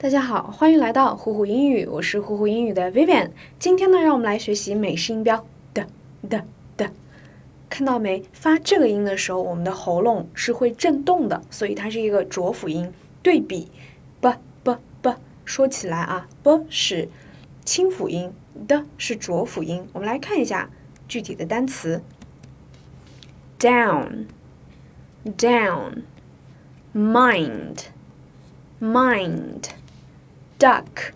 大家好，欢迎来到虎虎英语，我是虎虎英语的 Vivian。今天呢，让我们来学习美式音标的的的。看到没？发这个音的时候，我们的喉咙是会震动的，所以它是一个浊辅音。对比，b b b，说起来啊，b 是清辅音，的是浊辅音。我们来看一下具体的单词：down，down，mind，mind。duck,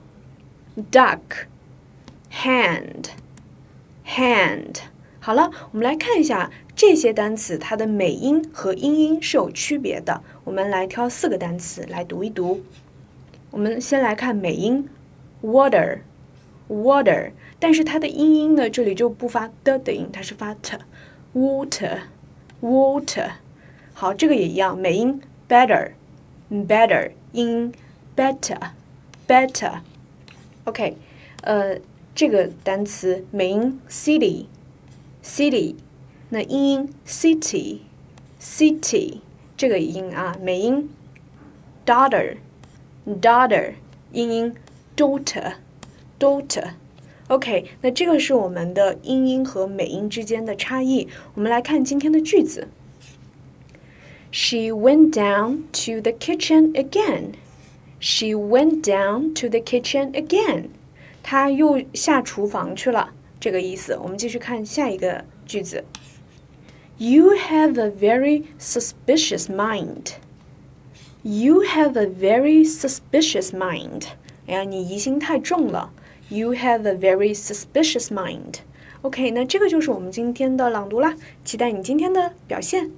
duck, hand, hand。好了，我们来看一下这些单词，它的美音和英音是有区别的。我们来挑四个单词来读一读。我们先来看美音，water。water，但是它的英音呢，这里就不发的的音，它是发 t。water，water，好，这个也一样，美音 better，better，音 better。better，OK，呃，这个单词美音 city，city，那英音 city，city，这个音啊，美音 daughter，daughter，英音 daughter，daughter，OK，那这个是我们的英音和美音之间的差异。我们来看今天的句子，She went down to the kitchen again. She went down to the kitchen again. 她又下厨房去了，这个意思。我们继续看下一个句子。You have a very suspicious mind. You have a very suspicious mind. 哎呀，你疑心太重了。You have a very suspicious mind. OK，那这个就是我们今天的朗读啦。期待你今天的表现。